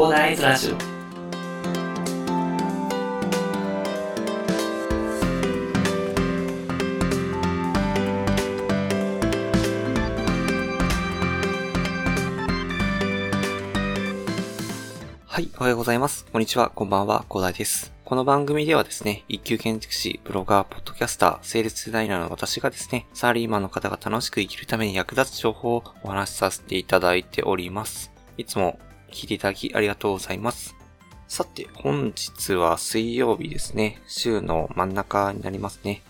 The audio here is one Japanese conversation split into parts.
広大ズラジオはい、おはようございます。こんにちは、こんばんは、広大です。この番組ではですね、一級建築士、ブロガー、ポッドキャスター、セールスデザイナーの私がですね、サラリーマンの方が楽しく生きるために役立つ情報をお話しさせていただいております。いつも聞いていただきありがとうございます。さて、本日は水曜日ですね。週の真ん中になりますね。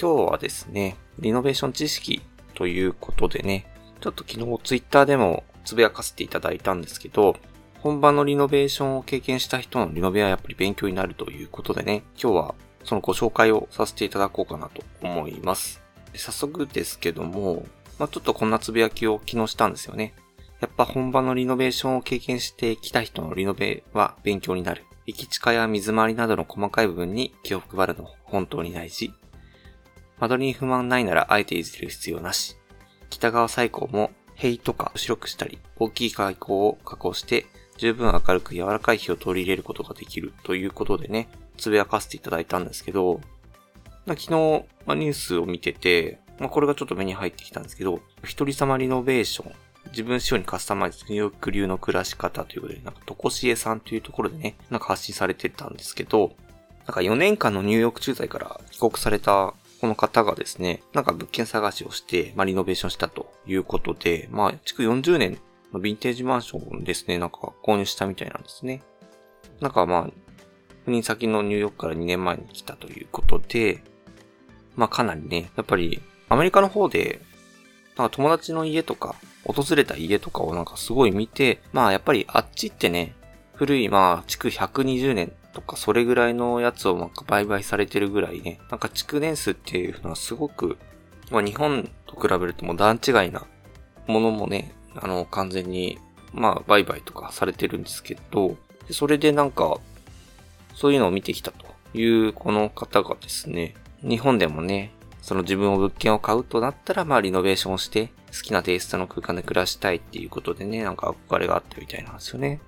今日はですね、リノベーション知識ということでね、ちょっと昨日ツイッターでもつぶやかせていただいたんですけど、本場のリノベーションを経験した人のリノベはやっぱり勉強になるということでね、今日はそのご紹介をさせていただこうかなと思います。早速ですけども、まあ、ちょっとこんなつぶやきを昨日したんですよね。やっぱ本場のリノベーションを経験してきた人のリノベは勉強になる。駅地下や水回りなどの細かい部分に気を配るの本当に大事。間取りに不満ないならあえていじる必要なし。北側最高も塀とか白くしたり、大きい開口を加工して十分明るく柔らかい火を取り入れることができるということでね、つぶやかせていただいたんですけど、昨日、まあ、ニュースを見てて、まあ、これがちょっと目に入ってきたんですけど、一人様リノベーション、自分仕様にカスタマイズニューヨーク流の暮らし方ということで、なんか、とこしえさんというところでね、なんか発信されてたんですけど、なんか4年間のニューヨーク駐在から帰国されたこの方がですね、なんか物件探しをして、まあ、リノベーションしたということで、まあ、築40年のヴィンテージマンションですね、なんか購入したみたいなんですね。なんかまあ、赴任先のニューヨークから2年前に来たということで、まあかなりね、やっぱりアメリカの方で、なんか友達の家とか、訪れた家とかをなんかすごい見て、まあやっぱりあっちってね、古いまあ築120年とかそれぐらいのやつをなんか売買されてるぐらいね、なんか築年数っていうのはすごく、まあ日本と比べるともう段違いなものもね、あの完全にまあ売買とかされてるんですけど、それでなんか、そういうのを見てきたというこの方がですね、日本でもね、その自分を物件を買うとなったら、まあリノベーションをして、好きなテイストの空間で暮らしたいっていうことでね、なんか憧れがあったみたいなんですよね。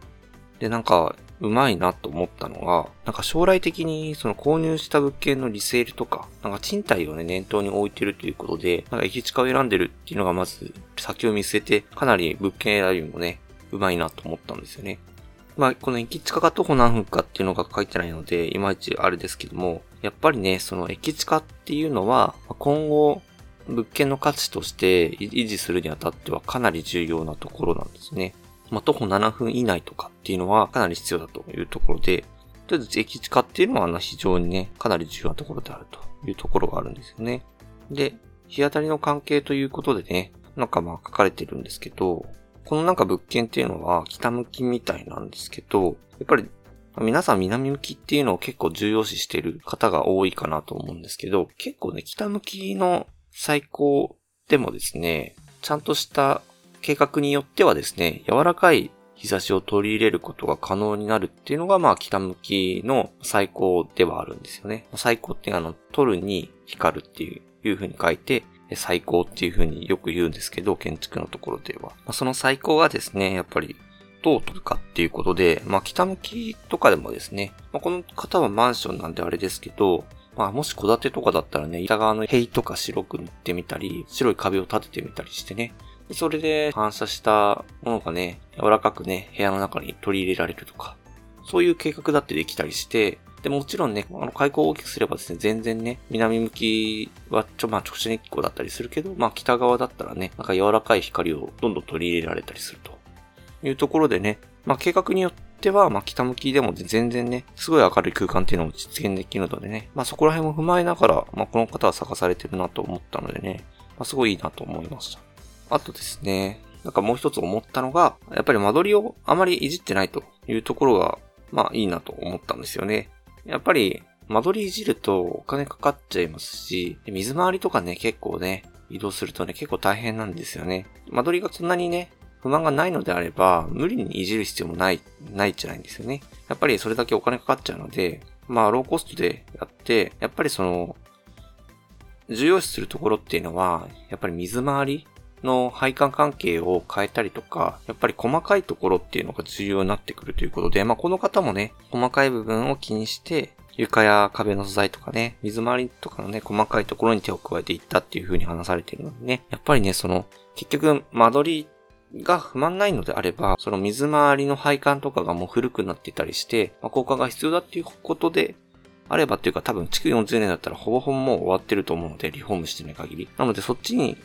で、なんか、うまいなと思ったのが、なんか将来的にその購入した物件のリセールとか、なんか賃貸をね、念頭に置いてるということで、なんか駅近を選んでるっていうのがまず先を見据えて、かなり物件選びもね、うまいなと思ったんですよね。まあ、この駅近が徒歩何分かっていうのが書いてないので、いまいちあれですけども、やっぱりね、その駅近っていうのは、今後、物件の価値として維持するにあたってはかなり重要なところなんですね。まあ、徒歩7分以内とかっていうのはかなり必要だというところで、とりあえず駅近っていうのは非常にね、かなり重要なところであるというところがあるんですよね。で、日当たりの関係ということでね、なんかまあ書かれてるんですけど、このなんか物件っていうのは北向きみたいなんですけど、やっぱり皆さん南向きっていうのを結構重要視してる方が多いかなと思うんですけど、結構ね、北向きの最高でもですね、ちゃんとした計画によってはですね、柔らかい日差しを取り入れることが可能になるっていうのが、まあ、北向きの最高ではあるんですよね。最高ってあの、取るに光るっていういう風に書いて、最高っていう風によく言うんですけど、建築のところでは。その最高がですね、やっぱり、どう取るかっていうことで、まあ、北向きとかでもですね、まあ、この方はマンションなんであれですけど、まあ、もし戸建てとかだったらね、板側の塀とか白く塗ってみたり、白い壁を立ててみたりしてね、それで反射したものがね、柔らかくね、部屋の中に取り入れられるとか、そういう計画だってできたりして、で、もちろんね、あの、開口を大きくすればですね、全然ね、南向きはちょ、まあ、直射日光だったりするけど、まあ、北側だったらね、なんか柔らかい光をどんどん取り入れられたりすると。いうところでね、まあ、計画によっては、まあ、北向きでも全然ね、すごい明るい空間っていうのも実現できるのでね、まあ、そこら辺も踏まえながら、まあ、この方は探されてるなと思ったのでね、まあ、すごいいいなと思いました。あとですね、なんかもう一つ思ったのが、やっぱり間取りをあまりいじってないというところが、まあいいなと思ったんですよね。やっぱり間取りいじるとお金かかっちゃいますし、水回りとかね、結構ね、移動するとね、結構大変なんですよね。間取りがそんなにね、不満がないのであれば、無理にいじる必要もない、ないじゃないんですよね。やっぱりそれだけお金かかっちゃうので、まあローコストでやって、やっぱりその、重要視するところっていうのは、やっぱり水回りの配管関係を変えたりとか、やっぱり細かいところっていうのが重要になってくるということで、まあこの方もね、細かい部分を気にして、床や壁の素材とかね、水回りとかのね、細かいところに手を加えていったっていう風に話されているのでね、やっぱりね、その、結局、間取りが不満ないのであれば、その水回りの配管とかがもう古くなってたりして、まあ、効果が必要だっていうことで、あればっていうか多分築40年だったらほぼほぼもう終わってると思うので、リフォームしてない限り。なのでそっちに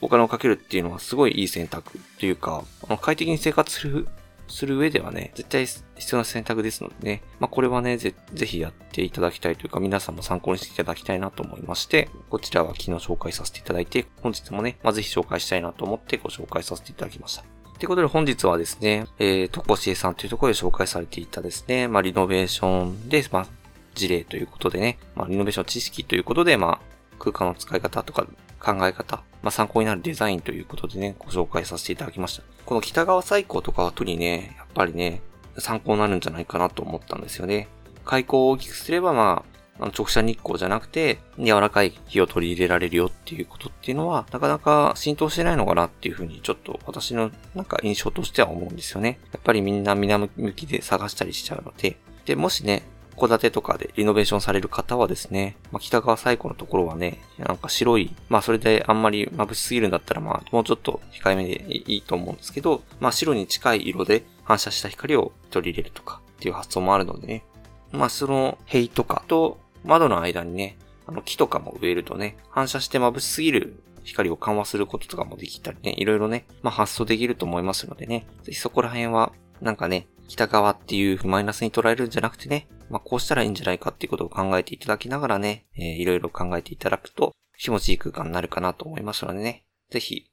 お金をかけるっていうのはすごいいい選択というか、快適に生活する、する上ではね、絶対必要な選択ですのでね、まあこれはね、ぜ、ぜひやっていただきたいというか、皆さんも参考にしていただきたいなと思いまして、こちらは昨日紹介させていただいて、本日もね、まあぜひ紹介したいなと思ってご紹介させていただきました。ということで本日はですね、えー、とこしえさんというところで紹介されていたですね、まあリノベーションで、まあ事例ということでね、まあリノベーション知識ということで、まあ空間の使い方とか考え方、まあ、参考になるデザインということでね、ご紹介させていただきました。この北川最高とかは特にね、やっぱりね、参考になるんじゃないかなと思ったんですよね。開口を大きくすれば、まあ、あの直射日光じゃなくて、柔らかい火を取り入れられるよっていうことっていうのは、なかなか浸透してないのかなっていうふうに、ちょっと私のなんか印象としては思うんですよね。やっぱりみんな南向きで探したりしちゃうので、で、もしね、戸建てとかでリノベーションされる方はですね、まあ、北側最古のところはね、なんか白い、まあそれであんまり眩しすぎるんだったらまあもうちょっと控えめでいいと思うんですけど、まあ白に近い色で反射した光を取り入れるとかっていう発想もあるのでね、まあその塀とかと窓の間にね、あの木とかも植えるとね、反射して眩しすぎる光を緩和することとかもできたりね、いろいろね、まあ発想できると思いますのでね、ぜひそこら辺は、なんかね、北側っていうマイナスに捉えるんじゃなくてね、まあ、こうしたらいいんじゃないかっていうことを考えていただきながらね、えー、いろいろ考えていただくと気持ちいい空間になるかなと思いますのでね、ぜひ、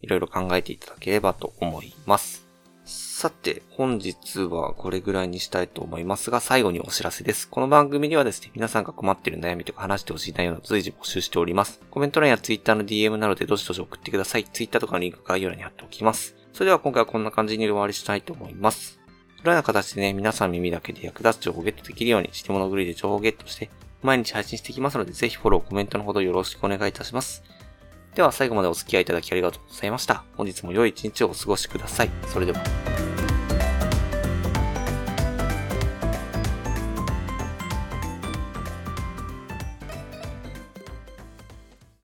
いろいろ考えていただければと思います。さて、本日はこれぐらいにしたいと思いますが、最後にお知らせです。この番組にはですね、皆さんが困っている悩みとか話してほしい内容を随時募集しております。コメント欄や Twitter の DM などでどしどし送ってください。Twitter とかのリンク概要欄に貼っておきます。それでは今回はこんな感じに終わりしたいと思います。このような形でね、皆さん耳だけで役立つ情報をゲットできるように、して物狂いで情報をゲットして、毎日配信していきますので、ぜひフォロー、コメントのほどよろしくお願いいたします。では最後までお付き合いいただきありがとうございました。本日も良い一日をお過ごしください。それでは。